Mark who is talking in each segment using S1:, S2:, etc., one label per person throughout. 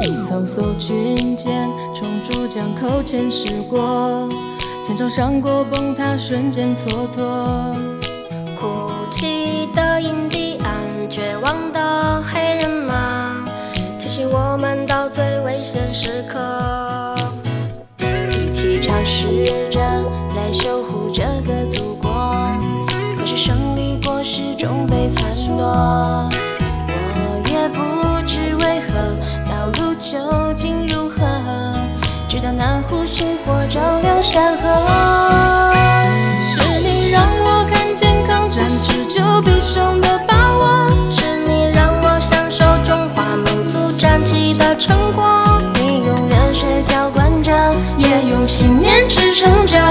S1: 一艘艘军舰冲出江口前驶过，前朝上过崩塌瞬间蹉跎，
S2: 哭泣的印第安，绝望的黑人马，提醒我们到最危险时刻。
S3: 着来守护这个祖国。可是胜利果实终被篡夺，soon, Joe.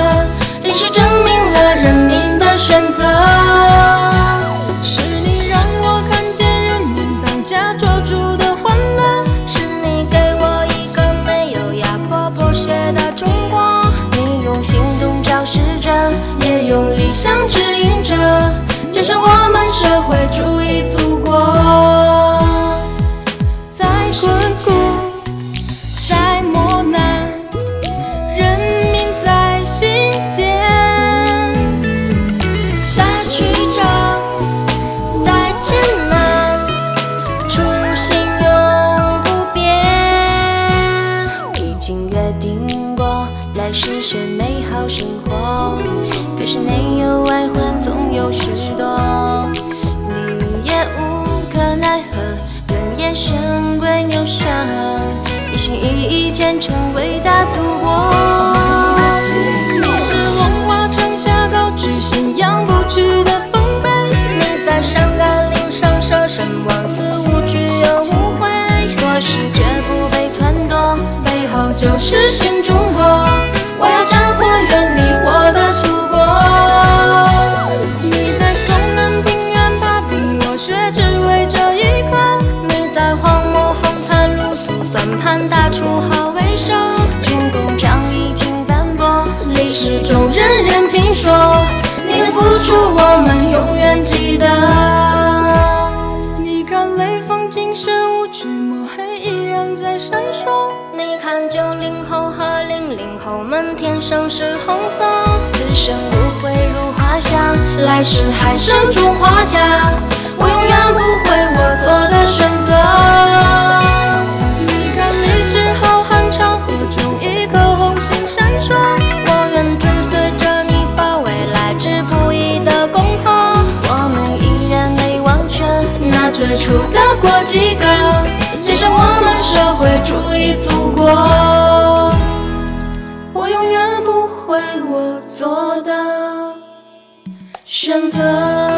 S3: 来实现美好生活，可是内忧外患总有许多，你也无可奈何，人眼神归牛上，一心一意建成伟大祖国。
S1: 你是文化城下高举信仰不屈的丰碑，
S2: 你在山岗岭上舍身忘死，听说，你的付出我们永远记得。
S1: 你看雷锋精神无惧抹黑，依然在闪烁。
S2: 你看九零后和零零后们天生是红色，
S3: 此生无悔入花香。
S2: 来世还生中华家，我永远不会出的国际歌，建设我们社会主义祖国。我永远不会我做的选择。